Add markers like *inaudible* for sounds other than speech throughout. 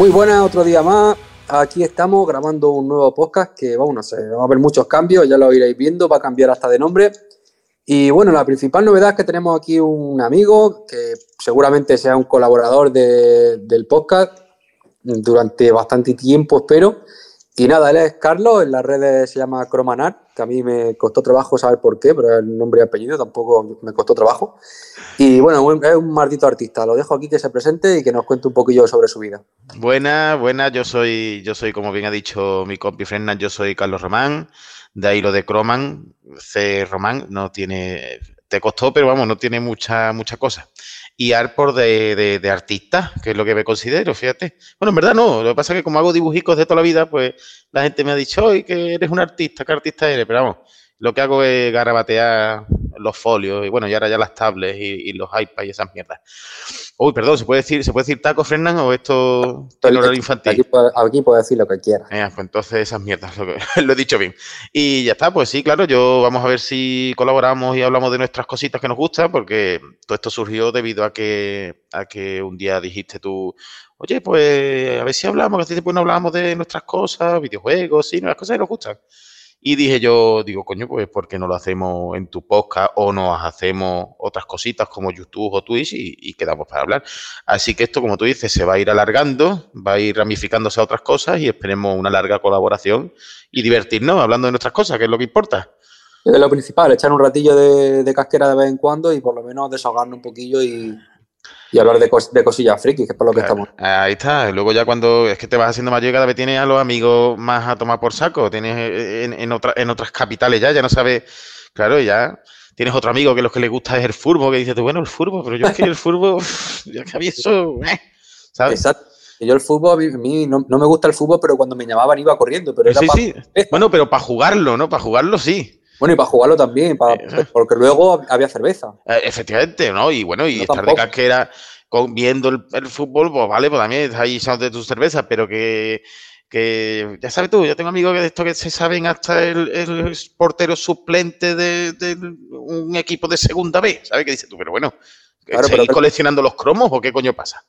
Muy buenas, otro día más. Aquí estamos grabando un nuevo podcast que, bueno, no sé, va a haber muchos cambios, ya lo iréis viendo, va a cambiar hasta de nombre. Y bueno, la principal novedad es que tenemos aquí un amigo que seguramente sea un colaborador de- del podcast durante bastante tiempo, espero. Y nada, él es Carlos, en las redes se llama Cromanar, que a mí me costó trabajo saber por qué, pero el nombre y apellido tampoco me costó trabajo. Y bueno, es un maldito artista. Lo dejo aquí que se presente y que nos cuente un poquillo sobre su vida. Buenas, buenas, yo soy, yo soy, como bien ha dicho mi compi Fernan, yo soy Carlos Román, de ahí lo de Croman, C Román, no tiene, te costó, pero vamos, no tiene mucha, mucha cosa. Y Arpor de, de, de artista, que es lo que me considero, fíjate. Bueno, en verdad no, lo que pasa es que como hago dibujicos de toda la vida, pues la gente me ha dicho, hoy que eres un artista, ¿qué artista eres? Pero vamos, lo que hago es garabatear los folios y bueno, y ahora ya las tablets y, y los iPads y esas mierdas. Uy, perdón, ¿se puede decir, ¿se puede decir taco, Fernan, o esto el horario infantil? Aquí, puede decir lo que quiera. Pues entonces esas mierdas, lo, que- *laughs* lo he dicho bien. Y ya está, pues sí, claro, yo vamos a ver si colaboramos y hablamos de nuestras cositas que nos gustan, porque todo esto surgió debido a que, a que un día dijiste tú, oye, pues a ver si hablamos, que hace tiempo no hablamos de nuestras cosas, videojuegos, sí, las cosas que nos gustan. Y dije yo, digo, coño, pues ¿por qué no lo hacemos en tu podcast o nos hacemos otras cositas como YouTube o Twitch y, y quedamos para hablar? Así que esto, como tú dices, se va a ir alargando, va a ir ramificándose a otras cosas y esperemos una larga colaboración y divertirnos hablando de nuestras cosas, que es lo que importa. Es lo principal, echar un ratillo de, de casquera de vez en cuando y por lo menos desahogarnos un poquillo y, y hablar de, cos- de cosillas frikis, que es por lo que Claro, estamos. Ahí está. Luego ya cuando es que te vas haciendo mayor, cada vez tienes a los amigos más a tomar por saco. Tienes eh, en, en, otra- en otras capitales ya, ya no sabes. Claro, ya tienes otro amigo que lo que le gusta es el furbo, que dices tú, bueno, el furbo, pero yo es que el furbo, *laughs* ya que había eso, eh, ¿sabes? Exacto. Yo el fútbol, a mí, no, no me gusta el fútbol, pero cuando me llamaban iba corriendo. Pero era Sí, sí. Bueno, pero para jugarlo, ¿no? Para jugarlo sí. Bueno, y para jugarlo también, Eh, porque luego había cerveza. Eh, Efectivamente, ¿no? Y bueno, y Yo estar de tampoco. casquera con, viendo el, el fútbol, pues vale, pues también ahí echándote tus cervezas, pero que, que ya sabes tú, yo tengo amigos que de esto que se saben hasta el, el portero suplente de, de un equipo de segunda B, ¿sabes? Que dices tú, pero bueno, Claro, ¿seguís pero- coleccionando los cromos o qué coño pasa?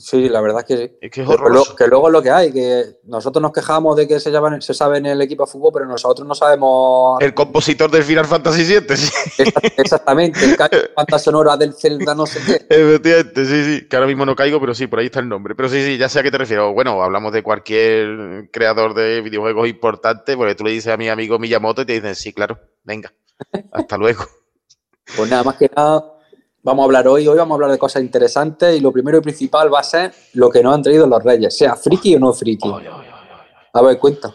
Sí, la verdad es que sí. Es que es Pero lo- que luego es lo que hay, que nosotros nos quejamos de que se, llaman- se sabe en el equipo de fútbol, pero nosotros no sabemos El compositor del Final Fantasy VII, sí. *laughs* exa- exactamente el cuántas sonoras del Zelda no sé qué. Efectivamente, sí, sí, que ahora mismo no caigo, pero sí, por ahí está el nombre. Pero sí, sí, ya sé a qué te refiero. Bueno, hablamos de cualquier creador de videojuegos importante, porque tú le dices a mi amigo Miyamoto y te dicen, sí, claro, venga, hasta luego. Pues nada, más que nada, vamos a hablar hoy. Hoy vamos a hablar de cosas interesantes y lo primero y principal va a ser lo que nos han traído los reyes, sea friki o no friki. A ver, cuenta.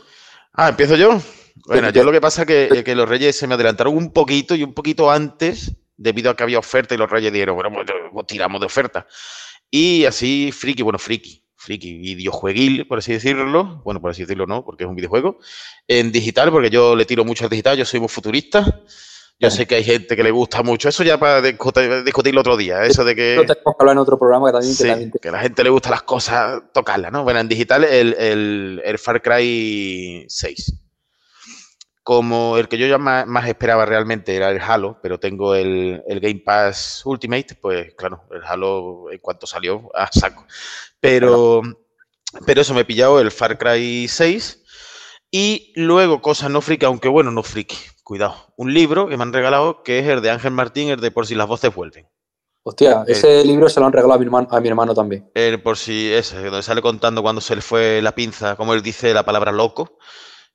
Ah, ¿empiezo yo? Bueno, yo lo que pasa es que, que los reyes se me adelantaron un poquito y un poquito antes, debido a que había oferta y los reyes dijeron, bueno, pues, pues tiramos de oferta. Y así, friki, bueno, friki, friki, videojueguil, por así decirlo, bueno, por así decirlo no, porque es un videojuego, en digital, porque yo le tiro mucho al digital, yo soy muy futurista. Yo sé que hay gente que le gusta mucho, eso ya para discutir, discutirlo otro día, eso de que... Lo tenemos que hablar en otro programa que también, que la gente le gusta las cosas, tocarlas, ¿no? Bueno, en digital el, el- el Far Cry 6. Como el que yo ya más, más esperaba realmente era el Halo, pero tengo el, el Game Pass Ultimate, pues claro, el Halo en cuanto salió, a saco. Pero, pero eso, me he pillado el Far Cry 6 y luego cosas no friki, aunque bueno, no friki, cuidado. Un libro que me han regalado que es el de Ángel Martín, el de Por si las voces vuelven. Hostia, ese libro se lo han regalado a mi hermano, a mi hermano también. El por si ese, donde sale contando cuando se le fue la pinza, como él dice la palabra loco,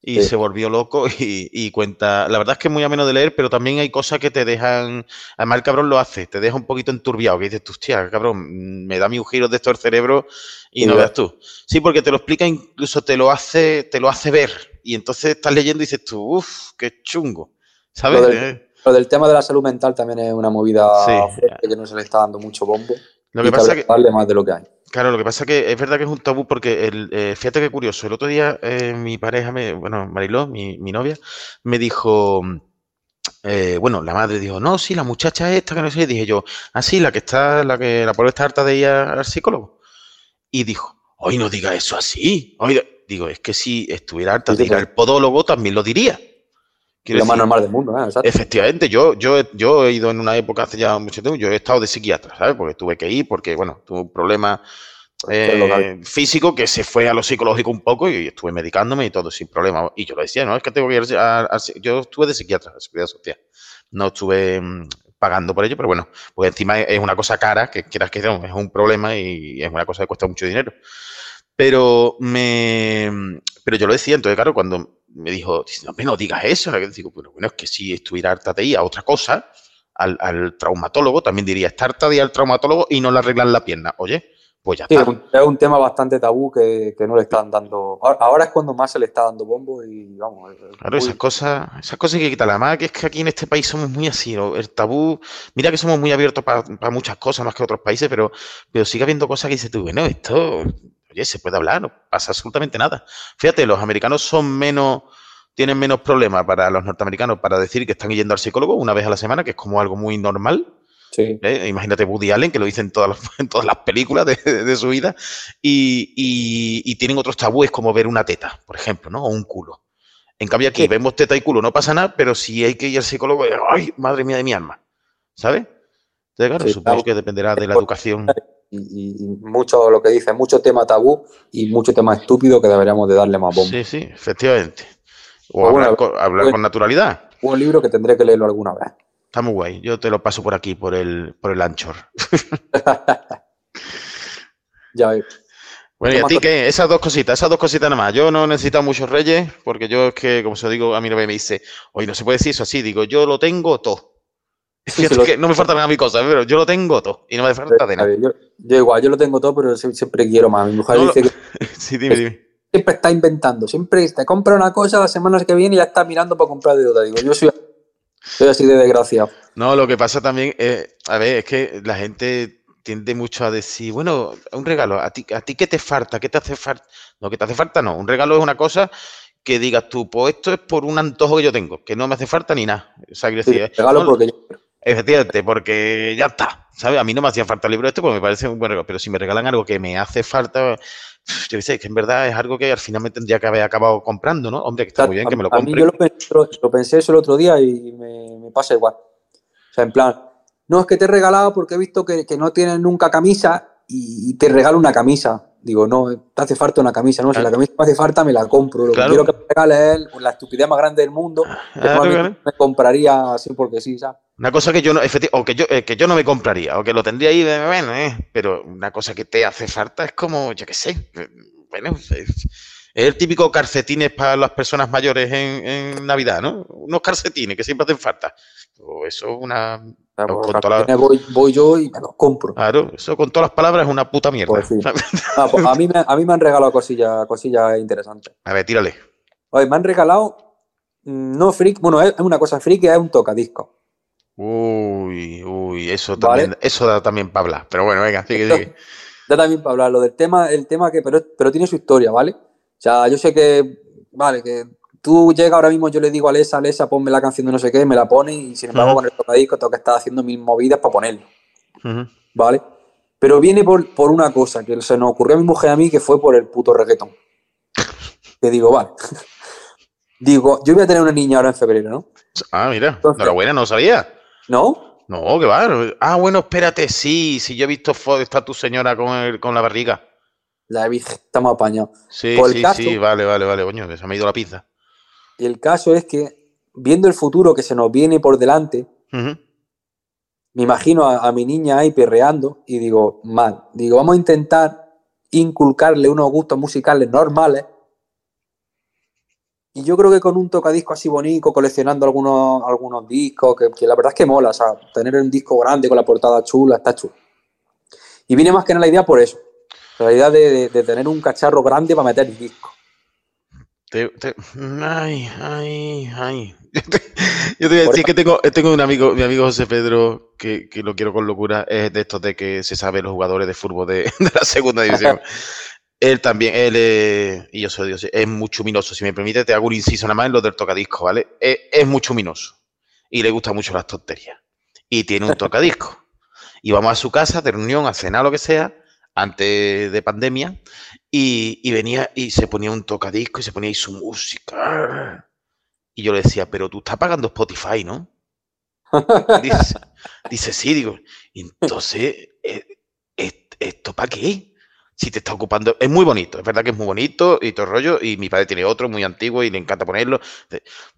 y Sí. se volvió loco y, y cuenta. La verdad es que es muy ameno de leer, pero también hay cosas que te dejan. Además, el cabrón lo hace, te deja un poquito enturbiado, que dices hostia, cabrón, me da mi un giro de esto el cerebro y no veas tú. Sí, porque te lo explica, incluso te lo hace, te lo hace ver. Y entonces estás leyendo y dices tú, uff, qué chungo. ¿Sabes? Lo del- Lo del tema de la salud mental también es una movida Sí. que no se le está dando mucho bombo. Lo y que pasa que. darle más de lo que hay. Claro, lo que pasa es que es verdad que es un tabú porque, el, eh, fíjate qué curioso, el otro día eh, mi pareja, me, bueno, Mariló, mi, mi novia, me dijo, eh, bueno, la madre dijo, no, sí, la muchacha esta, que no sé, y dije yo, ah, sí, la que está, la que la pobre está harta de ir al psicólogo. Y dijo, hoy no diga eso así. Hoy, digo, es que si estuviera harta de ir al podólogo también lo diría. Quiero lo más normal del mundo, ¿eh? Exacto. Efectivamente, yo, yo, he- yo he ido en una época hace ya mucho tiempo, yo he estado de psiquiatra, ¿sabes? Porque tuve que ir, porque, bueno, tuve un problema eh, físico que se fue a lo psicológico un poco y estuve medicándome y todo sin problema. Y yo lo decía, no, es que tengo que ir a, yo estuve de psiquiatra, de seguridad social. No estuve mm, pagando por ello, pero bueno, pues encima es una cosa cara, que quieras que es un problema y es una cosa que cuesta mucho dinero. Pero me pero yo lo decía, entonces claro, cuando me dijo, no, no digas eso, digo, bueno, bueno, es que si estuviera harta de a otra cosa, al, al, traumatólogo, también diría, está harta de al traumatólogo y no le arreglan la pierna. Oye, pues ya está. Es un, tema bastante tabú que, no le están dando. Ahora, es cuando más se le está dando bombo y vamos. Claro, esas cosas, esas cosas hay que quitarlas. Más que es que aquí en este país somos muy así. El tabú, mira que somos muy abiertos para muchas cosas más que otros países, pero, pero sigue habiendo cosas que dices tú, bueno, esto, oye, se puede hablar, no pasa absolutamente nada. Fíjate, los americanos son menos tienen menos problemas para los norteamericanos para decir que están yendo al psicólogo una vez a la semana, que es como algo muy normal. ¿Eh? Imagínate Woody Allen, que lo dice en todas las, *laughs* en todas las películas de, su vida, y, tienen otros tabúes como ver una teta, por ejemplo, ¿no? O un culo. En cambio aquí vemos teta y culo, no pasa nada, pero si hay que ir al psicólogo, ¡ay, madre mía de mi alma! ¿Sabes? Entonces, claro, supongo que dependerá de la educación. Y, mucho lo que dice, mucho tema tabú y mucho tema estúpido que deberíamos de darle más bomba. Sí, sí, efectivamente. O pues hablar, con, hablar con naturalidad. Un libro que tendré que leerlo alguna vez. Está muy guay. Yo te lo paso por aquí, por el, por el Anchor. *laughs* ya ves. Bueno, y a ti qué, esas dos cositas, esas dos cositas nada más. Yo no necesito muchos reyes, porque yo es que, como se lo digo, a mí no me dice, oye, no se puede decir eso así, digo, yo lo tengo todo. Que no me falta nada mi cosa, pero yo lo tengo todo y no me falta de nada. Yo, igual, yo lo tengo todo, pero siempre quiero más. Mi mujer dice que. *laughs* sí, dime, dime. Siempre está inventando, siempre te compra una cosa la semana que viene y ya está mirando para comprar de otra. Digo, yo soy soy así de desgraciado. No, lo que pasa también, es, a ver, es que la gente tiende mucho a decir, bueno, un regalo, ¿a ti, a ti qué te falta? ¿Qué te hace falta? No, que te hace falta no. Un regalo es una cosa que digas tú, pues esto es por un antojo que yo tengo, que no me hace falta ni nada. O sea, regalo porque yo... Efectivamente, porque ya está. ¿Sabes? A mí no me hacía falta el libro este porque me parece un buen regalo. Pero si me regalan algo que me hace falta, yo sé, que en verdad es algo que al final me tendría que haber acabado comprando, ¿no? Hombre, que está muy bien que me lo compre. yo lo pensé, eso el otro día y me, pasa igual. O sea, en plan, no es que te he regalado porque he visto que, no tienes nunca camisa y, te regalo una camisa. Digo, no, te hace falta una camisa, ¿no? Si la camisa me hace falta, me la compro. Lo que quiero que me regale él, la estupidez más grande del mundo, me compraría así porque sí, ¿sabes? Una cosa que yo no, o que yo, eh, que yo no me compraría, o que lo tendría ahí de bueno, eh, pero una cosa que te hace falta es como, yo qué sé, eh, bueno, es, el típico calcetines para las personas mayores en, Navidad, ¿no? Unos calcetines que siempre hacen falta. O eso es una. voy, yo y me los compro. Claro, eso con todas las palabras es una puta mierda. Pues *laughs* ah, pues a, mí me, a mí me han regalado cosillas, cosillas interesantes. A ver, tírale. Oye, me han regalado, mm, no freak, bueno, es una cosa freak, es un tocadisco. Uy, uy, eso también, eso da también para hablar. Pero bueno, venga, sigue, sigue. *laughs* Da también para hablar. Lo del tema, el tema que, pero, pero tiene su historia, ¿vale? O sea, yo sé que, vale, que tú llegas ahora mismo, yo le digo a Alesa, Alesa, ponme la canción de no sé qué, me la pone y sin embargo con el tocadisco tengo que estar haciendo mil movidas para ponerlo. ¿Vale? Pero viene por, por, una cosa que se nos ocurrió a mi mujer a mí que fue por el puto reggaetón. *laughs* Que digo, vale. *laughs* digo, yo voy a tener una niña ahora en febrero, ¿no? Ah, mira, enhorabuena, no sabía. ¿No? No, que va. Ah, bueno, espérate, sí, sí, yo he visto fotos, está tu señora con, con la barriga. La he visto, estamos apañados. Sí, sí, sí, vale, vale, vale, coño, que se me ha ido la pizza. Y el caso es que, viendo el futuro que se nos viene por delante, me imagino a, a, mi niña ahí perreando y digo, mal, digo, vamos a intentar inculcarle unos gustos musicales normales y yo creo que con un tocadisco así bonito, coleccionando algunos, algunos discos, que, la verdad es que mola, o sea, tener un disco grande con la portada chula, está chulo. Y viene más que nada la idea por eso, la idea de, tener un cacharro grande para meter el disco. ay, ay, ay. *laughs* Yo te voy a decir que tengo, tengo un amigo, mi amigo José Pedro, que, lo quiero con locura, es de estos de que se sabe los jugadores de fútbol de, *laughs* de la segunda división. *laughs* Él también, él y yo soy Dios, es muy chuminoso. Si me permite, te hago un inciso nada más en lo del tocadisco, ¿vale? Es, es muy chuminoso y le gusta mucho las tonterías. Y tiene un tocadisco. Y vamos a su casa de reunión, a cenar, lo que sea, antes de pandemia, y, venía y se ponía un tocadisco y se ponía ahí su música. Y yo le decía, pero tú estás pagando Spotify, ¿no? Dice, sí, digo, entonces, ¿e, ¿esto para qué? Si te está ocupando. Es muy bonito, es verdad que es muy bonito y todo el rollo. Y mi padre tiene otro muy antiguo y le encanta ponerlo.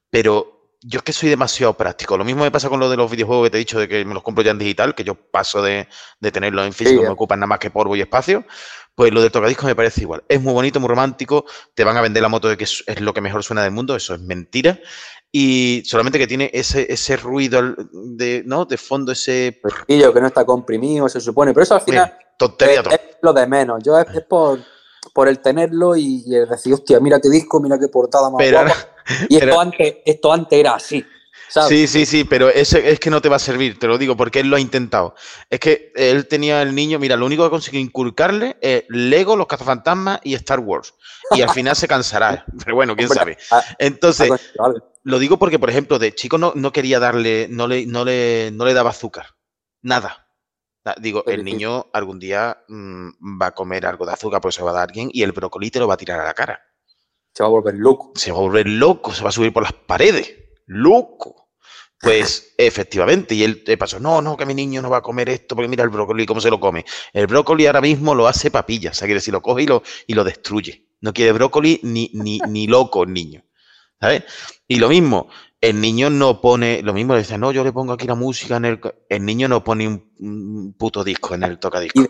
Pero yo es que soy demasiado práctico. Lo mismo me pasa con lo de los videojuegos que te he dicho de que me los compro ya en digital, que yo paso de, de tenerlos en físico, me eh. ocupan nada más que polvo y espacio. Pues lo del tocadiscos me parece igual. Es muy bonito, muy romántico. Te van a vender la moto de que es, es lo que mejor suena del mundo. Eso es mentira. Y solamente que tiene ese, ese ruido de, ¿no? de fondo, ese. Yo que no está comprimido, se supone. Pero eso al final. Tontería es, todo. es lo de menos. Yo es, es por, por el tenerlo y, y el decir, hostia, mira qué disco, mira qué portada más Pero guapa. Y pero- esto, antes, esto antes era así. ¿sabes? Sí, sí, sí, pero ese es que no te va a servir, te lo digo, porque él lo ha intentado. Es que él tenía el niño, mira, lo único que consiguió inculcarle es Lego, los cazafantasmas y Star Wars. Y al final se cansará. *laughs* Pero bueno, quién Hombre, sabe. ah, Entonces, ah, lo digo porque, por ejemplo, de chico no, no quería darle, no le, no, le, no le daba azúcar. Nada. Digo, el niño algún día mm, va a comer algo de azúcar, pues se va a dar a alguien y el brócoli te lo va a tirar a la cara. Se va a volver loco. se va a volver loco, se va a subir por las paredes. Loco. Pues *laughs* efectivamente, y él te pasó, no, no, que mi niño no va a comer esto, porque mira el brócoli, cómo se lo come. El brócoli ahora mismo lo hace papilla, o sea, quiere decir, lo coge y lo, y lo destruye. No quiere brócoli ni, ni, ni loco el niño. ¿Sabes? Y lo mismo, el niño no pone, lo mismo le dice, no, yo le pongo aquí la música en el. co-". El niño no pone un, un puto disco en el tocadisco.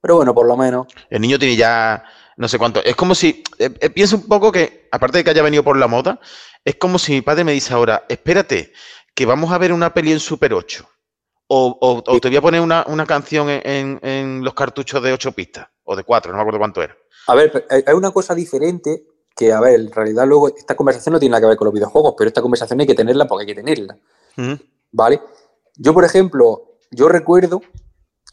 Pero bueno, por lo menos. El niño tiene ya no sé cuánto. Es como si, eh, eh, pienso un poco que, aparte de que haya venido por la moda, es como si mi padre me dice ahora, espérate, que vamos a ver una peli en Super 8. O, o- o te voy a poner una, una canción en, en- en los cartuchos de 8 pistas, o de 4, no me acuerdo cuánto era. A ver, hay una cosa diferente que, a ver, en realidad luego esta conversación no tiene nada que ver con los videojuegos, pero esta conversación hay que tenerla porque hay que tenerla. ¿Vale? Yo, por ejemplo, yo recuerdo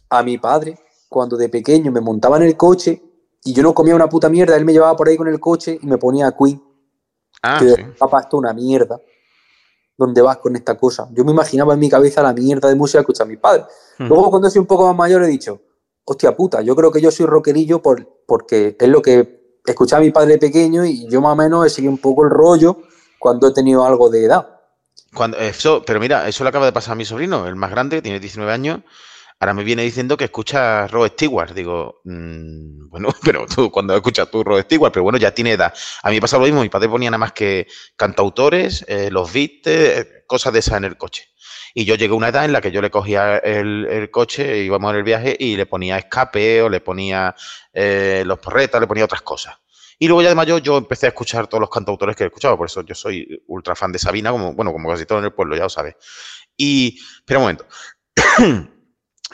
a mi padre cuando de pequeño me montaba en el coche y yo no comía una puta mierda, él me llevaba por ahí con el coche y me ponía Queen. Ah, que sí. papá, esto es una mierda. ¿Dónde vas con esta cosa? Yo me imaginaba en mi cabeza la mierda de música que escucha mi padre. Luego, cuando soy un poco más mayor, he dicho, hostia puta, yo creo que yo soy rockerillo por, porque es lo que escuchaba mi padre pequeño y yo más o menos he seguido un poco el rollo cuando he tenido algo de edad. Cuando, eso, pero mira, eso le acaba de pasar a mi sobrino, el más grande, tiene 19 años. Ahora me viene diciendo que escucha Rod Stewart. Digo, mm, bueno, *laughs* pero tú, cuando escuchas tú Rod Stewart, pero bueno, ya tiene edad. A mí me pasa lo mismo, mi padre ponía nada más que cantautores, eh, los beats, eh, cosas de esas en el coche. Y yo llegué a una edad en la que yo le cogía el, el coche, íbamos en el viaje y le ponía escape o le ponía eh, los porretas, le ponía otras cosas. Y luego ya de mayor yo empecé a escuchar todos los cantautores que he escuchado, por eso yo soy ultra fan de Sabina, como, bueno, como casi todo en el pueblo, ya lo sabes. Y, espera un momento. *clears throat*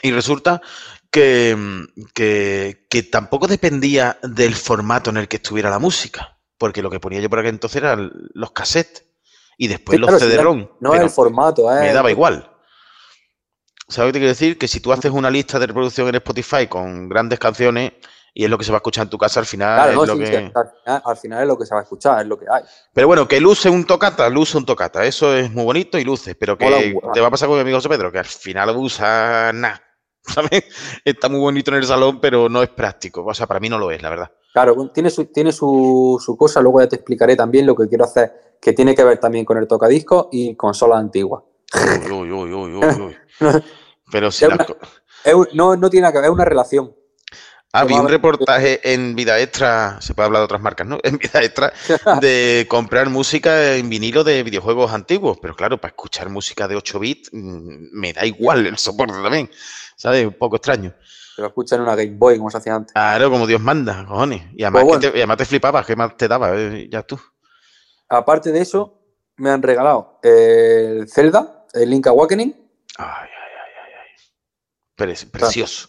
y resulta que, que, que tampoco dependía del formato en el que estuviera la música, porque lo que ponía yo por aquel entonces eran los cassettes y después Sí, los claro, CD-ROM. No es el formato, ¿eh? me daba igual. ¿Sabes qué te quiero decir? Que si tú haces una lista de reproducción en Spotify con grandes canciones y es lo que se va a escuchar en tu casa al final, Claro, es no, lo sí, que... sí, al, final, al final es lo que se va a escuchar, es lo que hay. Pero bueno, que luce un tocata, luce un tocata. Eso es muy bonito y luce. Pero que te va a pasar con mi amigo José Pedro, que al final usa nada. *laughs* ¿Sabes? Está muy bonito en el salón, pero no es práctico. O sea, para mí no lo es, la verdad. Claro, tiene su, tiene su, su cosa, luego ya te explicaré también lo que quiero hacer, que tiene que ver también con el tocadiscos y consolas antiguas. Uy, uy, uy, uy, uy. *laughs* Pero si Es las una- Es no, no tiene nada que ver, es una relación. Ah, vi un reportaje en Vida Extra, se puede hablar de otras marcas, ¿no? *laughs* En Vida Extra, de comprar música en vinilo de videojuegos antiguos. Pero claro, para escuchar música de 8 bits, mm, me da igual el soporte también. ¿Sabes? Un poco extraño. Se lo escucha en una Game Boy, como se hacía antes. Claro, como Dios manda, cojones. Y además, Pues que te, y además te flipabas, ¿qué más te daba? Eh, Ya tú. Aparte de eso, me han regalado el Zelda, el Link Awakening, Ay, ay, ay, ay, ay. Pre- precioso.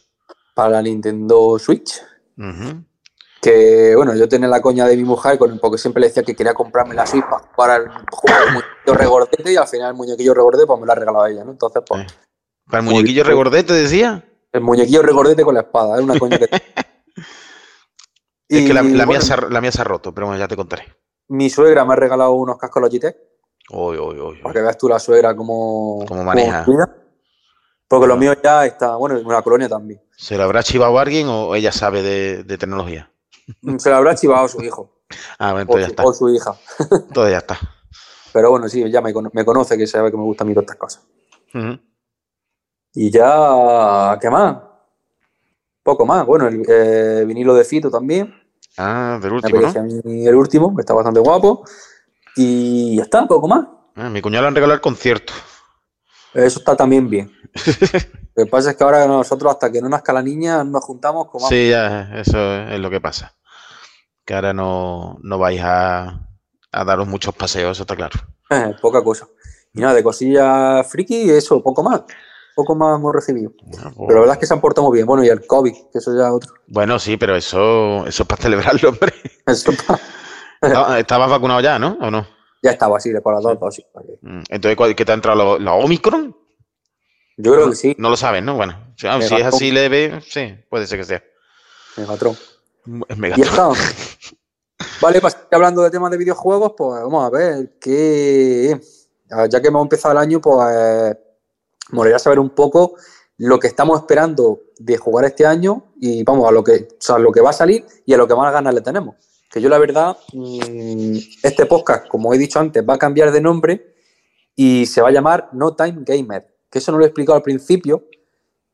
para la Nintendo Switch. Que bueno, yo tenía la coña de mi mujer, con, porque siempre le decía que quería comprarme la Switch para jugar al juego del muñequillo regordete y al final el muñequillo regordete pues me lo ha regalado ella, ¿no? Entonces, pues, Eh. Para el muñequillo regordete, decía. el muñequillo regordete con la espada, es una coña que. *laughs* Es que la, Y, mía se ha, la mía se ha roto, pero bueno, ya te contaré. Mi suegra me ha regalado unos cascos Logitech, uy, uy, uy. para que veas tú la suegra como. Cómo maneja. Porque lo mío ya está, bueno, en una colonia también. ¿Se lo habrá chivado alguien o ella sabe de, de tecnología? Se lo habrá chivado su hijo *laughs* Ah, bueno, o entonces ya su, está. o su hija. Todo ya está. Pero bueno, sí, ya me, me conoce que sabe que me gustan a mí todas estas cosas. Ujú. Y ya, ¿qué más? Poco más. Bueno, el eh, vinilo de Fito también. Ah, del último, el último, que está bastante guapo. Y ya está, poco más. Ah, mi cuñado le han regalado el concierto. Eso está también bien. *laughs* Lo que pasa es que ahora nosotros, hasta que no nazca la niña, nos juntamos como Sí, ya, eso es lo que pasa. Que ahora no, no vais a, a daros muchos paseos, eso está claro. Eh, poca cosa. Y nada, de cosillas friki, eso, poco más. Poco más hemos recibido. Pues- Pero la verdad es que se han portado muy bien. Bueno, y el COVID, que eso ya es otro. Bueno, sí, pero eso, eso es para celebrarlo, hombre. *laughs* Eso pa- Estaba- Estabas vacunado ya, ¿no? ¿O no? ya estaba así, de por las dos dosis. Mm, Entonces, ¿cuál- ¿qué te ha entrado la, Omicron? Yo creo que sí, No lo sabes, ¿no? Bueno, si, ah, es así leve, sí, puede ser que sea. Megatron. Y Megatron. está. *laughs* Vale, pues hablando de temas de videojuegos, pues vamos a ver qué. Ya que hemos empezado el año, pues molaría saber un poco lo que estamos esperando de jugar este año y vamos a lo que, o lo que va a salir y a lo que más ganas le tenemos. Que yo la verdad, mm, este podcast, como he dicho antes, va a cambiar de nombre y se va a llamar No Time Gamer. Que eso no lo he explicado al principio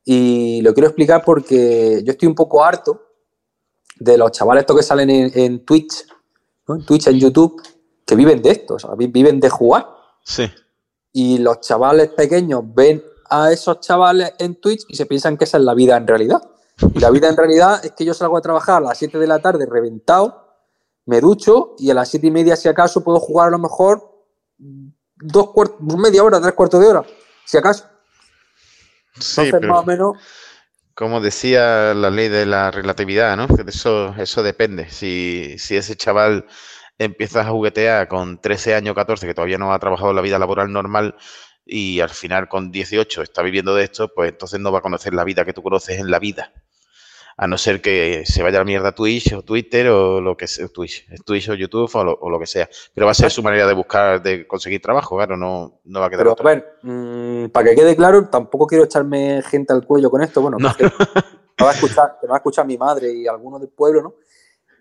y lo quiero explicar porque yo estoy un poco harto de los chavales estos que salen en, Twitch, en Twitch, en YouTube, que viven de esto, o sea, vi- viven de jugar. Sí. Y los chavales pequeños ven a esos chavales en Twitch y se piensan que esa es la vida en realidad. Y la vida en *laughs* realidad es que yo salgo a trabajar a las 7 de la tarde reventado, me ducho y a las 7 y media, si acaso, puedo jugar a lo mejor dos cuartos, media hora, tres cuartos de hora, si acaso. Sí, Entonces, pero más o menos, como decía la ley de la relatividad, ¿no? Que de eso, eso depende. Si, si ese chaval empieza a juguetear con 13 años, 14, que todavía no ha trabajado la vida laboral normal, y al final con 18 está viviendo de esto, pues entonces no va a conocer la vida que tú conoces en la vida. A no ser que se vaya a la mierda Twitch o Twitter o lo que sea, Twitch, Twitch o YouTube o lo, o lo que sea. Pero va a ser su manera de buscar, de conseguir trabajo, claro, no, no va a quedar Pero a otra. ver, mm, para que quede claro, tampoco quiero echarme gente al cuello con esto. Bueno, No. que me va a escuchar, que me va a escuchar mi madre y algunos del pueblo, ¿no?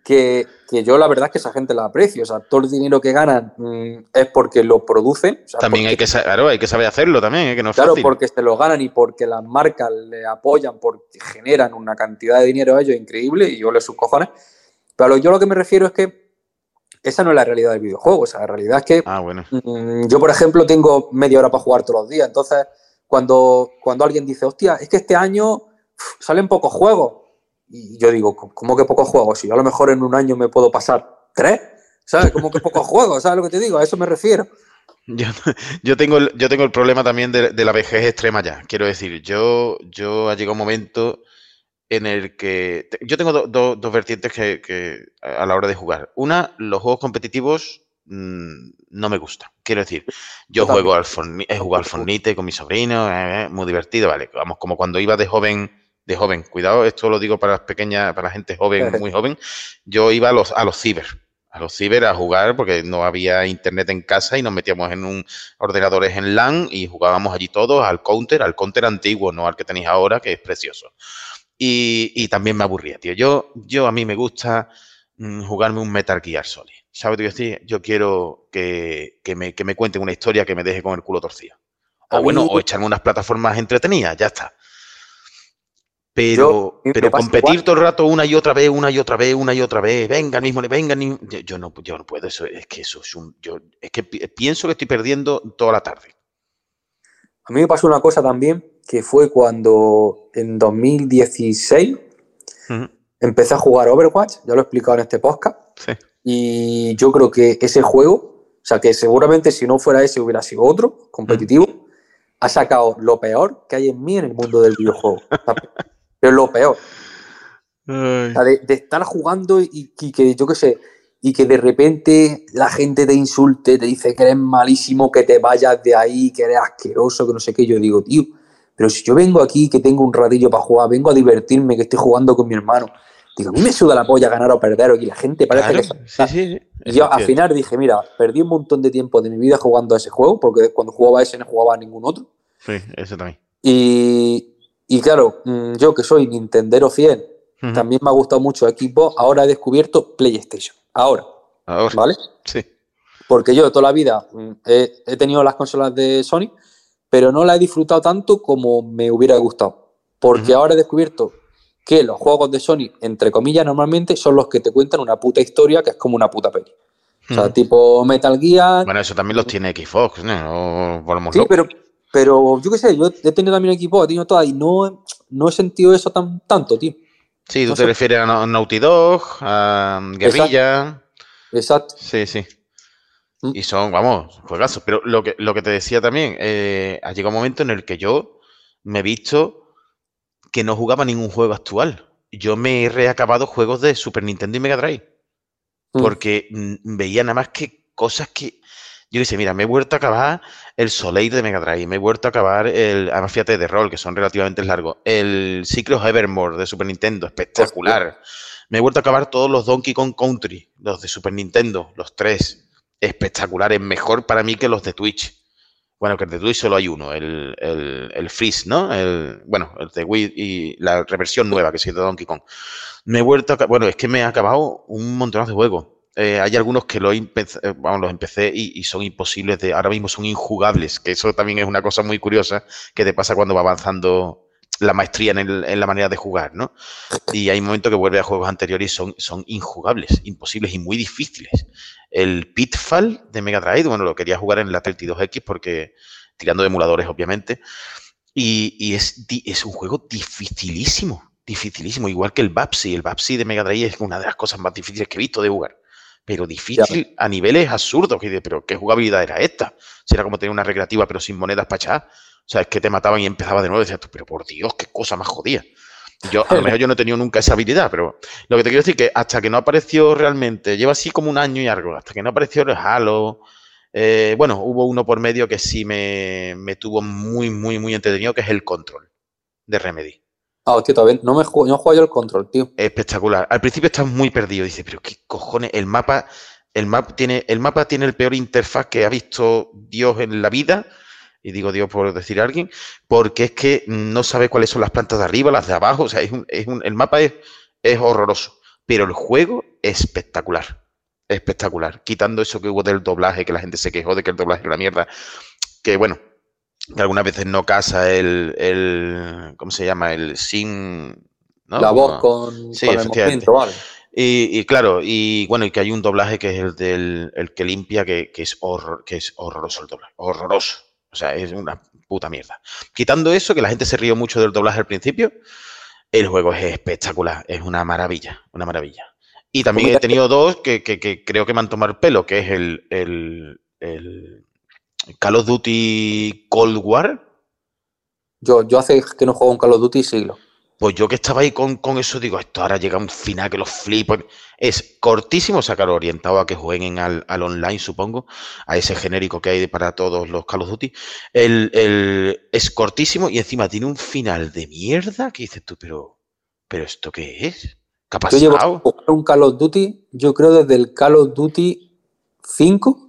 Que, que yo la verdad es que esa gente la aprecio. O sea, todo el dinero que ganan mm, es porque lo producen. o sea, También hay que, claro, hay que saber hacerlo también, ¿eh? que no es Claro, fácil. porque se lo ganan y porque las marcas le apoyan, porque generan una cantidad de dinero a ellos increíble y yo les sus cojones. Pero yo lo que me refiero es que esa no es la realidad del videojuego. O sea, la realidad es que Ah, bueno. Mm, Yo, por ejemplo, tengo media hora para jugar todos los días. Entonces, cuando, cuando alguien dice, hostia, es que este año uf, salen pocos juegos. Y yo digo, "¿Cómo- ¿cómo que pocos juegos? Si yo a lo mejor en un año me puedo pasar tres. ¿Sabes? ¿Cómo que pocos juegos? ¿Sabes lo que te digo? A eso me refiero. Yo, *laughs* yo tengo el, yo tengo el problema también de, de la vejez extrema ya. Quiero decir, yo, yo ha llegado un momento en el que. Yo tengo do- do- dos vertientes que, que a la hora de jugar. Una, los juegos competitivos mm, no me gustan. Quiero decir, yo juego al he jugado al Fortnite con mi sobrino, eh, eh, muy divertido, vale. Vamos, como cuando iba de joven, de joven, cuidado, esto lo digo para las pequeñas, para la gente joven, *laughs* muy joven. Yo iba a los, a los ciber, a los ciber a jugar porque no había internet en casa y nos metíamos en un ordenadores en LAN y jugábamos allí todos al counter, al counter antiguo, no al que tenéis ahora, que es precioso. Y, y también me aburría, tío. Yo, yo a mí me gusta mm, jugarme un Metal Gear Solid. ¿Sabes lo que? Yo quiero que, que me, que me cuenten una historia que me deje con el culo torcido. O bueno, o echarme unas plataformas entretenidas, ya está. Pero, pero competir igual. todo el rato una y otra vez, una y otra vez, una y otra vez, venga, mismo, venga, ni- yo, yo no, yo no puedo, eso es que eso es un, yo, es que pi- pienso que estoy perdiendo toda la tarde. A mí me pasó una cosa también, que fue cuando en 2016 Ujú, empecé a jugar Overwatch, ya lo he explicado en este podcast. Sí. Y yo creo que ese juego, o sea, que seguramente si no fuera ese hubiera sido otro, competitivo, ha sacado lo peor que hay en mí en el mundo del videojuego. Pero lo peor. O sea, de, de estar jugando y, y que yo qué sé, y que de repente la gente te insulte, te dice que eres malísimo, que te vayas de ahí, que eres asqueroso, que no sé qué. Yo digo, tío, pero si yo vengo aquí, que tengo un ratillo para jugar, vengo a divertirme, que estoy jugando con mi hermano. Digo, a mí me suda la polla ganar o perder, y la gente parece Claro, que... sí, sí, yo es al final dije, mira, perdí un montón de tiempo de mi vida jugando a ese juego, porque cuando jugaba a ese no jugaba a ningún otro. Sí, eso también. Y, y claro, mm, yo que soy Nintendero fiel, también me ha gustado mucho Xbox, ahora he descubierto PlayStation. Ahora, Ahora, ¿vale? sí. Porque yo toda la vida mm, he, he tenido las consolas de Sony, pero no las he disfrutado tanto como me hubiera gustado. Porque ahora he descubierto que los juegos de Sony, entre comillas, normalmente son los que te cuentan una puta historia que es como una puta peli. O sea, tipo Metal Gear. Bueno, eso también los tiene Xbox, ¿no? O sí, pero, pero yo qué sé, yo he tenido también equipo, he tenido todas y no, no he sentido eso tan, tanto, tío. Sí, tú no te sé. refieres a Na- Naughty Dog, a Guerrilla. Exacto. Sí, sí. Mm. Y son, vamos, juegazos. Pero lo que, lo que te decía también, eh, ha llegado un momento en el que yo me he visto que no jugaba ningún juego actual. Yo me he reacabado juegos de Super Nintendo y Mega Drive. Mm. Porque veía nada más que cosas que. Yo dice, mira, me he vuelto a acabar el Soleil de Mega Drive, me he vuelto a acabar el. Además, fíjate, de rol, que son relativamente largos. El of Evermore de Super Nintendo, espectacular. Me he vuelto a acabar todos los Donkey Kong Country, los de Super Nintendo, los tres. Espectaculares, mejor para mí que los de Twitch. Bueno, que el de Twitch solo hay uno, el, el, el Freeze, ¿no? El, bueno, el de Wii y la reversión nueva que se hizo de Donkey Kong. Me he vuelto a... Bueno, es que me ha acabado un montón de juegos. Eh, hay algunos que lo empe- eh, vamos, los empecé y, y son imposibles de... Ahora mismo son injugables, que eso también es una cosa muy curiosa que te pasa cuando va avanzando la maestría en, el- en la manera de jugar, ¿no? Y hay momentos que vuelve a juegos anteriores y son, son injugables, imposibles y muy difíciles. El Pitfall de Mega Drive, bueno, lo quería jugar en la 32X porque tirando de emuladores, obviamente. Y, y es, es un juego dificilísimo, dificilísimo, igual que el Babsy. El Babsy de Mega Drive es una de las cosas más difíciles que he visto de jugar. Pero difícil a niveles absurdos. Que pero ¿qué jugabilidad era esta? Si era como tener una recreativa, pero sin monedas para echar. O sea, es que te mataban y empezaba de nuevo. Y decías tú, pero por Dios, qué cosa más jodida. Yo, a lo mejor yo no he tenido nunca esa habilidad, pero lo que te quiero decir que hasta que no apareció realmente, lleva así como un año y algo, hasta que no apareció el Halo, eh, bueno, hubo uno por medio que sí me, me tuvo muy, muy, muy entretenido, que es el Control de Remedy. Ah, todavía no me juego, no juego yo el control, tío. Espectacular. Al principio estás muy perdido, dices, pero qué cojones, el mapa, el mapa tiene, el mapa tiene el peor interfaz que ha visto Dios en la vida. Y digo Dios por decir alguien, porque es que no sabe cuáles son las plantas de arriba, las de abajo. O sea, es un- es un- el mapa es, es horroroso. Pero el juego espectacular. Espectacular. Quitando eso que hubo del doblaje, que la gente se quejó de que el doblaje era una mierda. Que bueno, que algunas veces no casa el, el ¿cómo se llama? El sin. ¿no? La voz con, Sí, con el movimiento, vale. y, y claro, y bueno, y que hay un doblaje que es el del el que limpia, que, que es horror, que es horroroso el doblaje. Horroroso. O sea, es una puta mierda. Quitando eso, que la gente se rió mucho del doblaje al principio, el juego es espectacular, es una maravilla, una maravilla. Y también he tenido dos que, que- que creo que me han tomado el pelo, que es el, el, el Call of Duty Cold War. Yo, yo hace que no juego un Call of Duty siglo. Pues yo que estaba ahí con, con eso, digo, esto ahora llega a un final que los flipo. Es cortísimo, o sea, claro, orientado a que jueguen al, al online, supongo, a ese genérico que hay para todos los Call of Duty. El, el- es cortísimo y encima tiene un final de mierda que dices tú, pero, pero ¿esto qué es? ¿Qué ha Yo llevo pasado? un Call of Duty, yo creo desde el Call of Duty 5,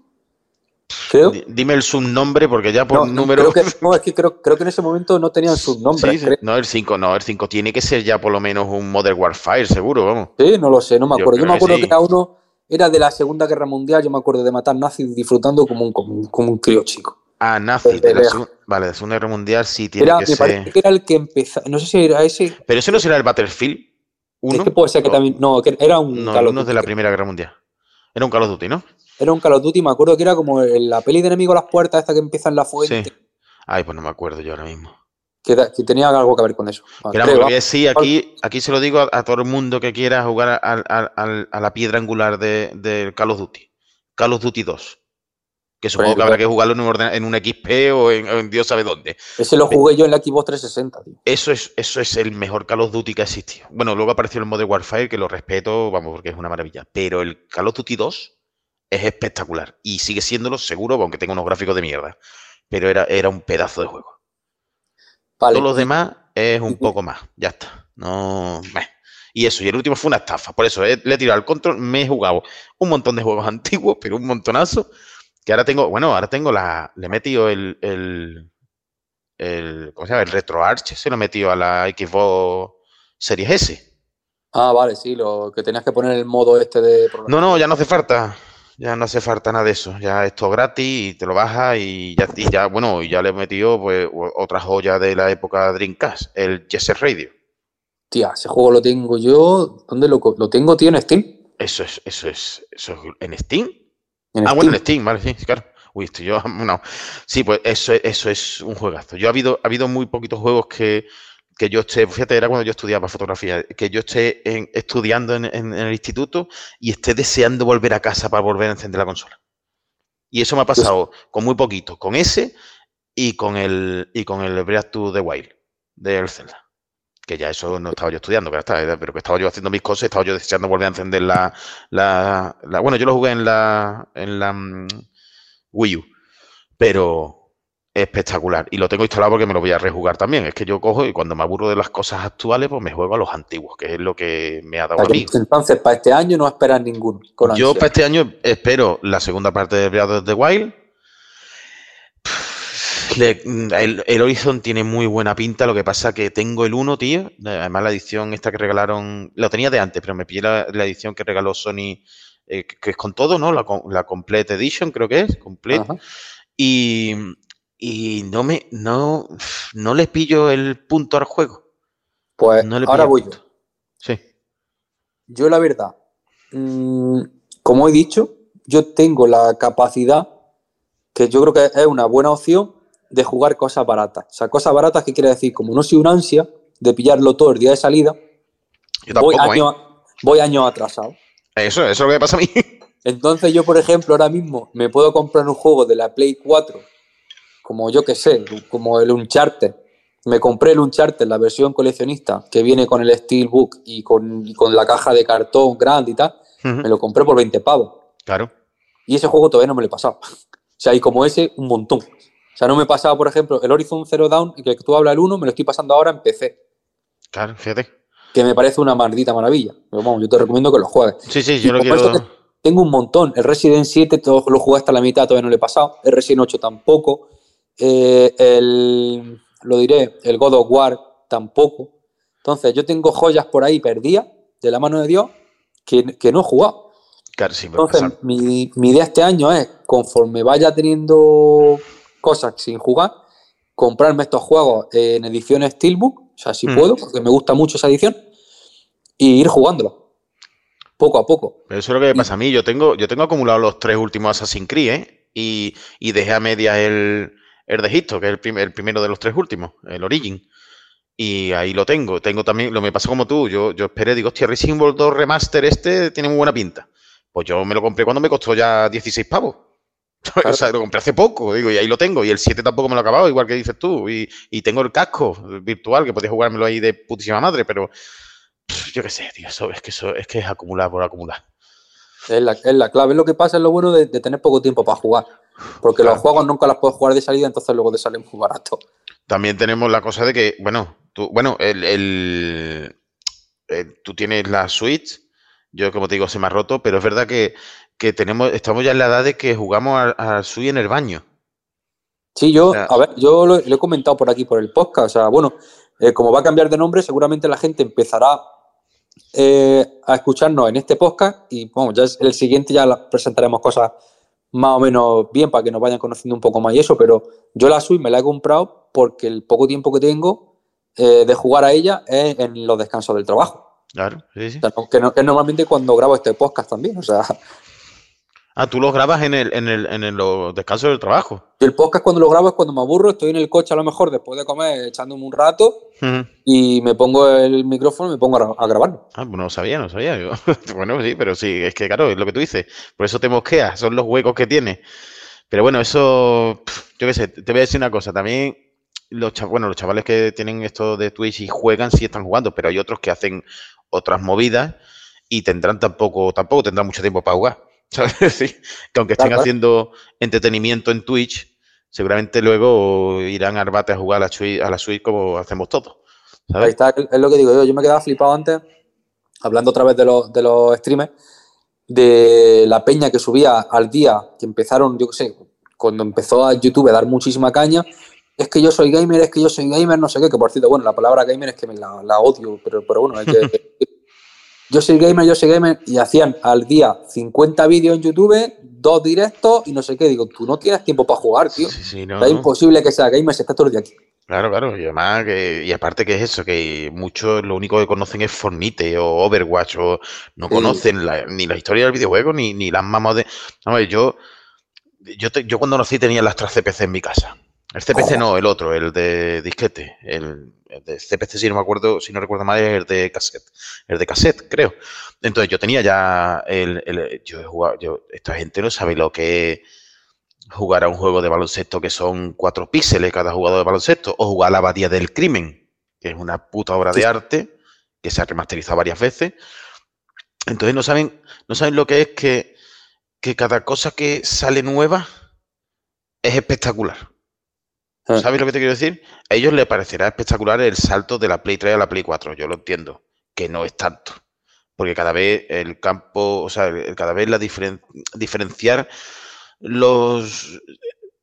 creo. Dime el subnombre porque ya por No, no, número... creo que, *laughs* no, es que creo, creo que en ese momento no tenían. Sí, sí. creo. No, el 5, no, el 5 tiene que ser ya por lo menos un Modern Warfare, seguro, vamos. Sí, no lo sé, no me acuerdo. Yo, me que acuerdo sí. que era uno, era de la Segunda Guerra Mundial, yo me acuerdo de matar nazis disfrutando como un, como un, como un crío chico. Ah, nazi, El de de la vale, de la Segunda Guerra Mundial sí tiene Era, que me ser... parece que era el que empezó, no sé si era ese, Pero ese no será el Battlefield 1. es que puede ser que O- también, no, que era un No, uno de la Primera Guerra Mundial. Era un Call of Duty, ¿no? Era un Call of Duty, me acuerdo que era como la peli de enemigo a las puertas, esta que empieza en la fuente, Sí. Ay, pues no me acuerdo yo ahora mismo. que, que tenía algo que ver con eso. Mira, creo, a decir, aquí, aquí se lo digo a, a todo el mundo que quiera jugar a, a- a- a la piedra angular de, de Call of Duty. Call of Duty 2. Que supongo que habrá que jugarlo en un, orden- en un XP o en, Dios sabe dónde. Ese lo jugué yo en la Xbox 360, tío. Eso es, eso es el mejor Call of Duty que ha existido. Bueno, luego apareció el Modern Warfare, que lo respeto, vamos, porque es una maravilla. Pero el Call of Duty 2 es espectacular. Y sigue siéndolo seguro, aunque tenga unos gráficos de mierda. Pero era, era un pedazo de juego. Vale. Todos los demás es un poco más. Ya está. No. meh. Y eso, y el último fue una estafa. Por eso eh, le he tirado al control. Me he jugado un montón de juegos *laughs* antiguos, pero un montonazo. Que ahora tengo, bueno, ahora tengo la. Le he metido el. el, el ¿Cómo se llama? El RetroArch. Se lo he metido a la Xbox Series S. Ah, vale, sí, lo que tenías que poner el modo este de. No, no, ya no hace falta. Ya no hace falta nada de eso. Ya esto es gratis y te lo bajas y ya, y ya bueno, y ya le he metido pues otra joya de la época Dreamcast, el Jet Set Radio. Tía, ese juego lo tengo yo. ¿Dónde lo, lo tengo, tío? En Steam. Eso es, eso es, eso es en Steam. En ah, Steam. bueno, en Steam, vale, sí, claro. Uy, estoy yo, *laughs* no. Sí, pues eso, es- eso es un juegazo. Yo ha habido, ha habido muy poquitos juegos que, que yo esté, fíjate, era cuando yo estudiaba fotografía, que yo esté en- estudiando en, en- en el instituto y esté deseando volver a casa para volver a encender la consola. Y eso me ha pasado con muy poquito, con ese y con el y con el Breath to the Wild del Zelda. Que ya eso no estaba yo estudiando, que está, pero que estaba yo haciendo mis cosas, estaba yo deseando volver a encender la, la, la- bueno, yo lo jugué en la en la mm, Wii U, pero espectacular. Y lo tengo instalado porque me lo voy a rejugar también. Es que yo cojo y cuando me aburro de las cosas actuales, pues me juego a los antiguos, que es lo que me ha dado a mí. Entonces, para este año no esperas ninguno. Con Yo ansia. para este año espero la segunda parte de Breath of the Wild. Le- el, el Horizon tiene muy buena pinta, lo que pasa que tengo el 1, tío. Además, la edición esta que regalaron, lo tenía de antes, pero me pillé la, la edición que regaló Sony, eh, que, es con todo, ¿no? La, la Complete Edition, creo que es, Complete. Ajá. Y, y no me, no, no le pillo el punto al juego. Pues No le ahora voy yo. Sí. Yo, la verdad, mm, como he dicho, yo tengo la capacidad, que yo creo que es una buena opción, de jugar cosas baratas. O sea, cosas baratas, que quiere decir? Como no soy un ansia de pillarlo todo el día de salida, Yo voy ¿eh? años, voy años atrasados. Eso, eso es lo que me pasa a mí. *laughs* Entonces yo, por ejemplo, ahora mismo me puedo comprar un juego de la Play 4, como yo que sé, como el Uncharted. Me compré el Uncharted, la versión coleccionista, que viene con el Steelbook y con, y con la caja de cartón grande y tal. Me lo compré por 20 pavos. Claro. Y ese juego todavía no me lo he pasado. *laughs* O sea, y como ese, un montón. O sea, no me he pasado, por ejemplo, el Horizon Zero Dawn, que tú hablas el 1, me lo estoy pasando ahora en PC, Claro, fíjate. que me parece una maldita maravilla. Pero vamos, yo te recomiendo que lo juegues. Sí, sí, yo Y lo quiero. Tengo un montón. El Resident 7 todo lo jugué hasta la mitad, todavía no lo he pasado. El Resident 8 tampoco. Eh, el, lo diré, el God of War tampoco. Entonces, yo tengo joyas por ahí perdidas, de la mano de Dios, que, que no he jugado. Claro, sí, me Entonces, mi, mi idea este año es, conforme vaya teniendo cosas sin jugar, comprarme estos juegos en edición Steelbook, o sea, si Mm. puedo, porque me gusta mucho esa edición, y ir jugándolos. Poco a poco. Pero eso es lo que me pasa a mí. Yo tengo, yo tengo acumulado los tres últimos Assassin's Creed, ¿eh? Y, y dejé a medias el, el de Egipto, que es el, prim- el primero de los tres últimos, el Origin. Y ahí lo tengo. Tengo también, lo me pasa como tú. Yo, yo esperé, digo, hostia, Resident Evil 2 Remaster este tiene muy buena pinta. Pues yo me lo compré cuando me costó ya 16 pavos. *laughs* O sea, lo compré hace poco, digo, y ahí lo tengo. Y el 7 tampoco me lo he acabado, igual que dices tú. Y, y tengo el casco virtual, que podía jugármelo ahí de putísima madre, pero pff, yo qué sé, tío, eso, es que eso es que es acumular por acumular. Es la, es la clave. Es lo que pasa, es lo bueno de, de tener poco tiempo para jugar. Porque Claro. los juegos nunca los puedes jugar de salida, entonces luego te salen muy baratos. También tenemos la cosa de que, bueno, tú, bueno, el, el- el- tú tienes la Switch, yo como te digo, se me ha roto, pero es verdad que, que tenemos, estamos ya en la edad de que jugamos a, a Switch en el baño. Sí, yo, O sea- a ver, yo lo, lo he comentado por aquí, por el podcast. O sea, bueno, eh, como va a cambiar de nombre, seguramente la gente empezará eh, a escucharnos en este podcast y, bueno, ya es el siguiente ya la- presentaremos cosas más o menos bien para que nos vayan conociendo un poco más y eso, pero yo la Switch me la he comprado porque el poco tiempo que tengo eh, de jugar a ella es en los descansos del trabajo. Claro, sí, sí. O sea, no- que, no- que es normalmente cuando grabo este podcast también. O sea, Ah, tú los grabas en el, en el, en el- los descansos del trabajo. yo el podcast cuando lo grabo es cuando me aburro, estoy en el coche a lo mejor después de comer echándome un rato y me pongo el micrófono y me pongo a, a grabarlo. Ah, pues no lo sabía, no lo sabía. yo. *laughs* bueno, sí, pero sí, es que claro, es lo que tú dices. Por eso te mosqueas, son los huecos que tiene. Pero bueno, eso, yo qué sé, te voy a decir una cosa. También, los, bueno, los chavales que tienen esto de Twitch y juegan, sí están jugando, pero hay otros que hacen otras movidas y tendrán tampoco, tampoco tendrán mucho tiempo para jugar. ¿Sabes? *laughs* Sí, que aunque estén Claro, haciendo entretenimiento en Twitch, seguramente luego irán a Arbate a jugar a la Switch, a la Switch como hacemos todos. Ahí está, es lo que digo yo. Yo me quedaba flipado antes, hablando otra vez de los, de los streamers, de la peña que subía al día, que empezaron, yo qué sé, cuando empezó a YouTube a dar muchísima caña. Es que yo soy gamer, es que yo soy gamer, no sé qué, que por cierto, bueno, la palabra gamer es que me la, la odio, pero, pero bueno, hay que, *laughs* yo soy gamer, yo soy gamer, y hacían al día 50 vídeos en YouTube, dos directos y no sé qué. Digo, tú no tienes tiempo para jugar, tío. Sí, sí, no, O sea, es no. imposible que sea gamer si estás todo el día aquí. Claro, claro, y además que, y aparte que es eso, que muchos lo único que conocen es Fornite o Overwatch, o no Sí. conocen la- ni la historia del videojuego, ni, ni las mamas de. Ver, yo, yo, te- yo cuando nací tenía las tres CPC en mi casa. El CPC no, el otro, el de disquete. El, el de CPC, si no me acuerdo, si no recuerdo mal, es el de cassette. El de cassette, creo. Entonces yo tenía ya el. el- yo he jugado, yo, esta gente no sabe lo que es jugar a un juego de baloncesto que son cuatro píxeles cada jugador de baloncesto, o jugar a la abadía del crimen, que es una puta obra de arte, que se ha remasterizado varias veces. Entonces no saben, no saben lo que es que, que cada cosa que sale nueva es espectacular. Ah. ¿Sabes lo que te quiero decir? A ellos les parecerá espectacular el salto de la Play 3 a la Play 4, yo lo entiendo, que no es tanto. Porque cada vez el campo, o sea, el- cada vez la diferen- diferenciar los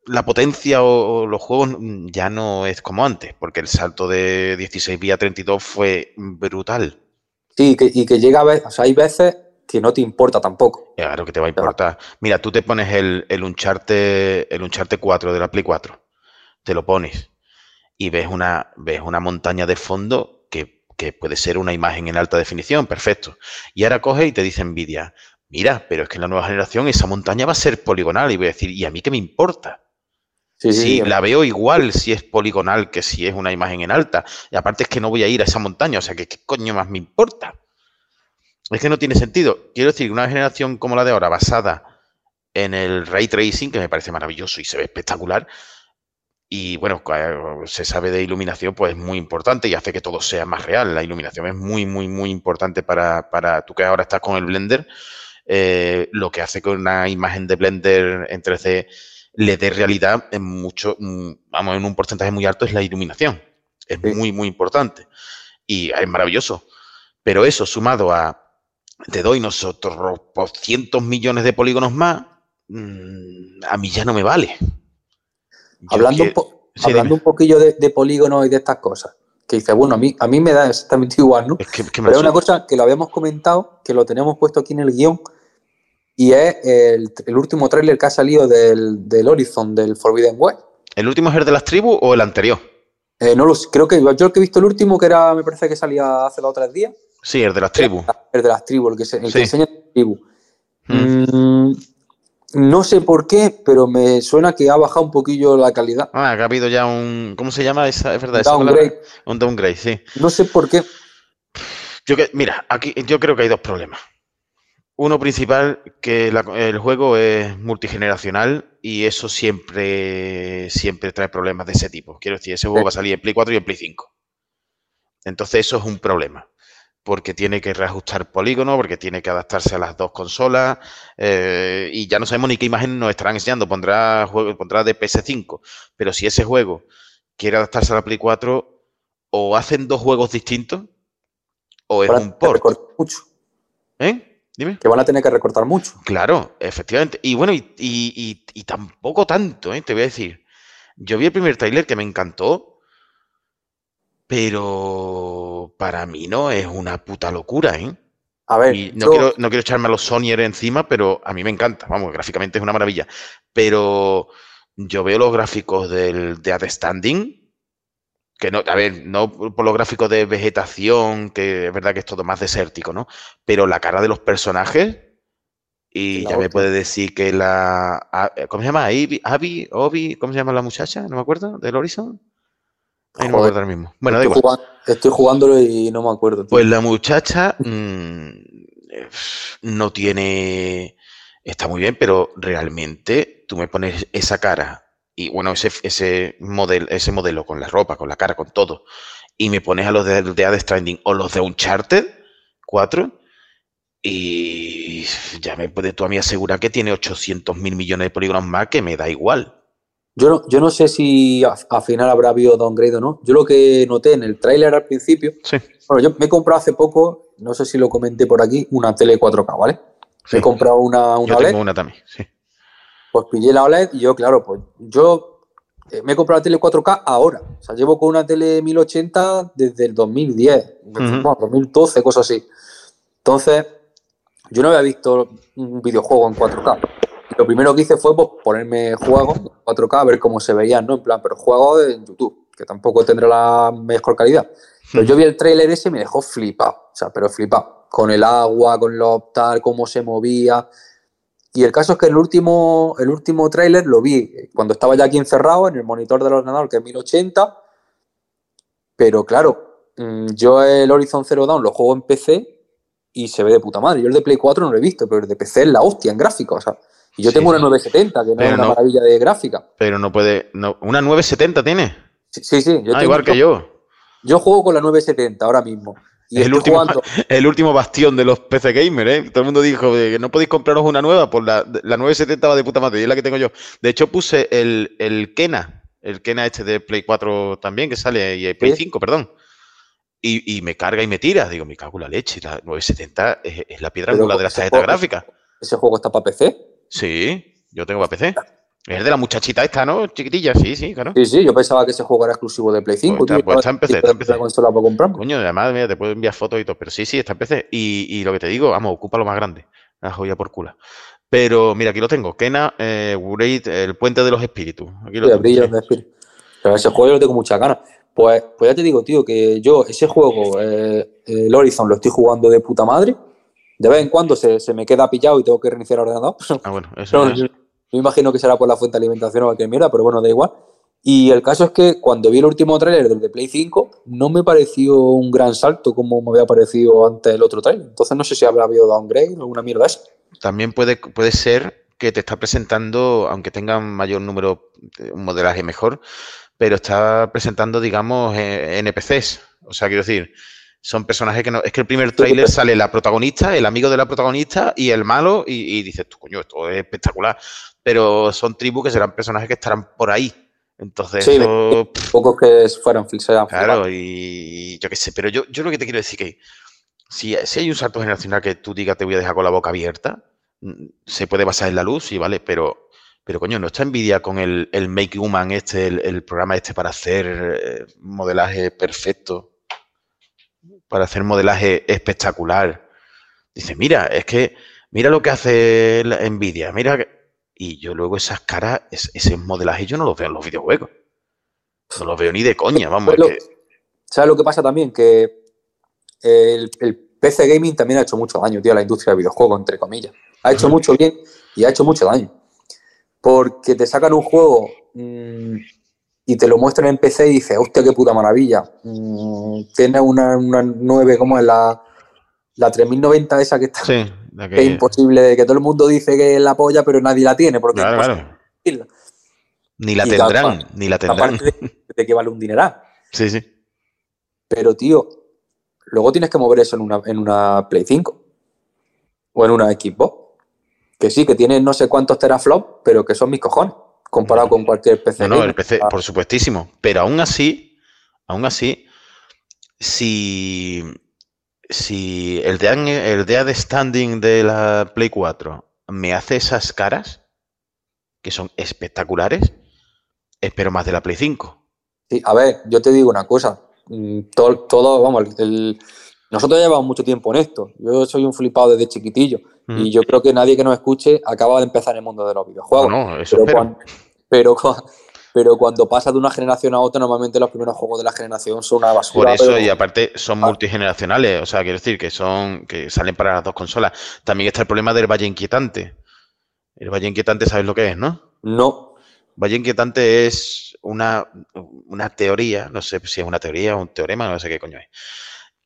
la potencia o, o los juegos ya no es como antes, porque el salto de 16 vía 32 fue brutal. Sí, que- y que llega a veces, o sea, hay veces que no te importa tampoco. Claro que te va a importar. Mira, tú te pones el, el Uncharted, el Uncharted 4 de la Play 4, te lo pones y ves una, ves una montaña de fondo que, que puede ser una imagen en alta definición, perfecto. Y ahora coge y te dice Nvidia, mira, pero es que en la nueva generación esa montaña va a ser poligonal. Y voy a decir, ¿y a mí qué me importa? Sí, sí, Sí, sí. la veo igual si es poligonal que si es una imagen en alta. Y aparte es que no voy a ir a esa montaña, o sea, que ¿qué coño más me importa? Es que no tiene sentido. Quiero decir, una generación como la de ahora, basada en el ray tracing, que me parece maravilloso y se ve espectacular, y bueno, se sabe de iluminación, pues es muy importante y hace que todo sea más real. La iluminación es muy, muy, muy importante para, para tú que ahora estás con el Blender, eh, lo que hace que una imagen de Blender en 3D le dé realidad en mucho, mm, vamos, en un porcentaje muy alto es la iluminación. Es Sí. muy, muy importante. Y es maravilloso. Pero eso sumado a te doy nosotros por cientos millones de polígonos más, mm, a mí ya no me vale. Hablando, un, quiero- po- Sí, hablando un poquillo de, de polígonos y de estas cosas, que dice, bueno, a mí, a mí me da exactamente *laughs* igual, ¿no? Es que, que me Pero es una cosa que lo habíamos comentado, que lo tenemos puesto aquí en el guion, y es el, el último tráiler que ha salido del, del Horizon, del Forbidden West. ¿El último es el de las tribus o el anterior? Eh, no lo sé, creo que yo el que he visto el último, que era, me parece que salía hace dos o tres días, Sí, el de las tribus. el de las tribus, el que, se, el Sí. que enseña las tribus. Mm. Mm, no sé por qué, pero me suena que ha bajado un poquillo la calidad. Ah, que ha habido ya un. ¿Cómo se llama esa? Es verdad, Downgrade. Un downgrade, sí. No sé por qué. Yo que, mira, aquí yo creo que hay dos problemas. Uno principal, que la- el juego es multigeneracional y eso siempre, siempre trae problemas de ese tipo. Quiero decir, ese juego Sí. va a salir en Play 4 y en Play 5. Entonces eso es un problema. Porque tiene que reajustar polígono, porque tiene que adaptarse a las dos consolas. eh, y ya no sabemos ni qué imagen nos estarán enseñando. Pondrá, juego, pondrá de PS5. Pero si ese juego quiere adaptarse a la Play 4, o hacen dos juegos distintos, o es un port. mucho. ¿Eh? Dime. Que van a tener que recortar mucho. Claro, efectivamente. Y bueno, y, y- y- y tampoco tanto, ¿eh? Te voy a decir. Yo vi el primer tráiler que me encantó, pero para mí no es una puta locura, ¿eh? A ver, Y no, yo- quiero, no quiero echarme a los Sonyer encima, pero a mí me encanta. Vamos, gráficamente es una maravilla. Pero yo veo los gráficos del, de Standing, que no, a ver, no por los gráficos de vegetación, que es verdad que es todo más desértico, ¿no? Pero la cara de los personajes, y ya me puede decir que la. a- ¿Cómo se llama? Abby, Obi, ¿cómo se llama la muchacha? No me acuerdo, del Horizon. Ahí no me Joder. acuerdo ahora mismo. Bueno, da estoy, igual. jugando, estoy jugándolo y no me acuerdo. tío. Pues la muchacha mm, eh, no tiene. Está muy bien, pero realmente tú me pones esa cara y bueno, ese, ese, modelo, ese modelo con la ropa, con la cara, con todo, y me pones a los de, de Ad Stranding o los de Uncharted 4 y ya me puedes tú a mí asegurar que tiene 800 mil millones de polígonos más que me da igual. Yo no, yo no sé si al final habrá habido downgrade o no. Yo lo que noté en el tráiler al principio, Sí, bueno, yo me he comprado hace poco, no sé si lo comenté por aquí, una tele 4K, ¿vale? sí. Me he comprado una, una Yo OLED, tengo una también, sí. pues pillé la OLED y yo, claro, pues yo eh, me he comprado la tele 4K ahora. O sea, llevo con una tele 1080 desde el 2010, Ujú. bueno, 2012, cosas así. Entonces, yo no había visto un videojuego en 4K. Lo primero que hice fue pues, ponerme juegos en 4K a ver cómo se veían, ¿no? En plan, pero juegos en YouTube. que tampoco tendrá la mejor calidad. Pero yo vi el tráiler ese y me dejó flipado, o sea, pero flipado. Con el agua, con lo tal, cómo se movía. Y el caso es que el último, el último tráiler lo vi cuando estaba ya aquí encerrado en el monitor del ordenador, que es 1080. Pero claro, mm, yo el Horizon Zero Dawn lo juego en PC y se ve de puta madre. Yo el de Play 4 no lo he visto, pero el de PC es la hostia en gráfico. O sea, y yo tengo una 970, que no es una maravilla de gráfica. Pero no puede. No, ¿Una 970 tiene? Sí, sí. ah, igual que yo. Yo juego con la 970 ahora mismo. Y el último, *laughs* el último bastión de los PC Gamer, ¿eh? Todo el mundo dijo que no podéis compraros una nueva, pues la, la 970 va de puta madre, y es la que tengo yo. De hecho, puse el, el Kena, el Kena este de Play 4 también, que sale, y Play 5, perdón. Y, y, me carga y me tira. Digo, me cago la leche. La 970 es, la piedra angular de la tarjeta gráfica. ¿Ese juego está para PC? Sí, yo tengo para PC. Es de la muchachita esta, ¿no? Chiquitilla, sí, sí, claro. Sí, sí, yo pensaba que ese juego era exclusivo de Play 5. Pues, pues está, en PC, está en PC. consola para comprar. Coño, además, mira, te puedo enviar fotos y todo, pero sí, sí, está en PC. Y, y lo que te digo, vamos, ocupa lo más grande. La joya por culo. Pero mira, aquí lo tengo. Kena, eh, el puente de los espíritus. Aquí lo sí, tengo, de espíritus. Pero ese juego yo lo tengo muchas ganas. Pues, pues ya te digo, tío, que yo ese juego, eh, el Horizon, lo estoy jugando de puta madre. De vez en cuando se, se me queda pillado y tengo que reiniciar el ordenador. *laughs* Ah, bueno, eso no, es. Me imagino que será por la fuente de alimentación o cualquier mierda, pero bueno, da igual. Y el caso es que cuando vi el último tráiler del de Play 5, no me pareció un gran salto como me había parecido antes el otro tráiler. Entonces no sé si habrá habido downgrade o alguna mierda esa. También puede, puede ser que te está presentando, aunque tenga mayor número, un modelaje mejor, pero está presentando, digamos, eh, NPCs. O sea, quiero decir, son personajes que no. Es que el primer tráiler sale la protagonista, el amigo de la protagonista y el malo, y, dices, tú, coño, esto es espectacular. Pero son tribus que serán personajes que estarán por ahí. Entonces, sí, pocos que fueran fixados. Claro, y yo qué sé, pero yo, yo lo que te quiero decir que si, si hay un salto generacional que tú digas te voy a dejar con la boca abierta, mm, se puede basar en la luz, sí, vale, pero, pero coño, no está envidia con el, el Make Human, este, el, programa este para hacer eh, modelaje perfecto para hacer modelaje espectacular. Dice, mira, es que mira lo que hace la Nvidia, mira Y yo luego esas caras, ese modelaje yo no los veo en los videojuegos. No los veo ni de coña, vamos. ¿Sabes lo que pasa también? Que el, PC Gaming también ha hecho mucho daño, tío, a la industria del videojuego, entre comillas. Ha hecho mucho bien y ha hecho mucho daño. Porque te sacan un juego mm, y te lo muestran en PC y dices, hostia, qué puta maravilla. Mm, tiene una, una 9, como es la, la 3090 esa que está. Sí, que... es imposible, que todo el mundo dice que es la polla, pero nadie la tiene. Porque claro, claro. Ni la tendrán, ni la tendrán. De, que vale un dineral. Sí, sí. Pero, tío, luego tienes que mover eso en una, en una Play 5 o en una Xbox. Que sí, que tiene no sé cuántos teraflops, pero que son mis cojones comparado con cualquier PC. No, no, el PC, por supuestísimo. Pero aún así, aún así, si, si el de, el de standing de la Play 4 me hace esas caras, que son espectaculares, espero más de la Play 5. Sí, a ver, yo te digo una cosa. Mm, todo, todo vamos, nosotros llevamos mucho tiempo en esto. Yo soy un flipado desde chiquitillo. Y yo creo que nadie que nos escuche acaba de empezar en el mundo de los videojuegos. No, eso pero, cuando, *laughs* pero, cuando pasa de una generación a otra, normalmente los primeros juegos de la generación son una basura. Por eso, y aparte son ah. multigeneracionales. O sea, quiero decir que son que salen para las dos consolas. También está el problema del Valle Inquietante. El Valle Inquietante, ¿sabes lo que es, no? No. Valle Inquietante es una, una teoría, no sé si es una teoría o un teorema, no sé qué coño es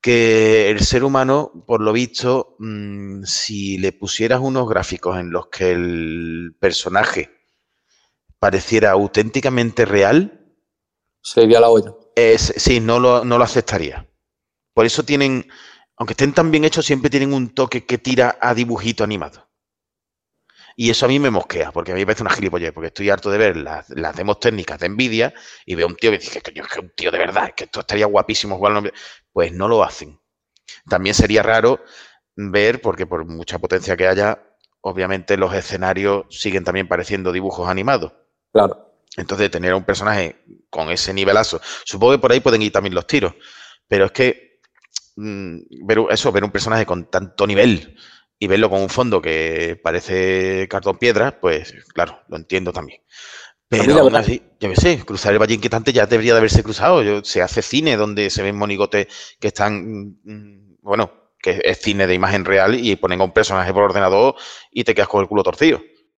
que el ser humano, por lo visto, mm, si le pusieras unos gráficos en los que el personaje pareciera auténticamente real, se iría la olla. Es, sí, no lo, no lo aceptaría. Por eso tienen, aunque estén tan bien hechos, siempre tienen un toque que tira a dibujito animado. Y eso a mí me mosquea, porque a mí me parece una gilipollez, porque estoy harto de ver las, demos técnicas de Nvidia y veo un tío que dice, coño, es que un tío de verdad, que esto estaría guapísimo jugarlo. Pues no lo hacen. También sería raro ver, porque por mucha potencia que haya, obviamente los escenarios siguen también pareciendo dibujos animados. Claro. Entonces, tener a un personaje con ese nivelazo, supongo que por ahí pueden ir también los tiros, pero es que mm, ver eso, ver un personaje con tanto nivel y verlo con un fondo que parece cartón piedra, pues claro, lo entiendo también. Pero aún así, yo qué sé, cruzar el Valle Inquietante ya debería de haberse cruzado. Yo, se hace cine donde se ven monigotes que están, mm, bueno, que es cine de imagen real y ponen a un personaje por ordenador y te quedas con el culo torcido.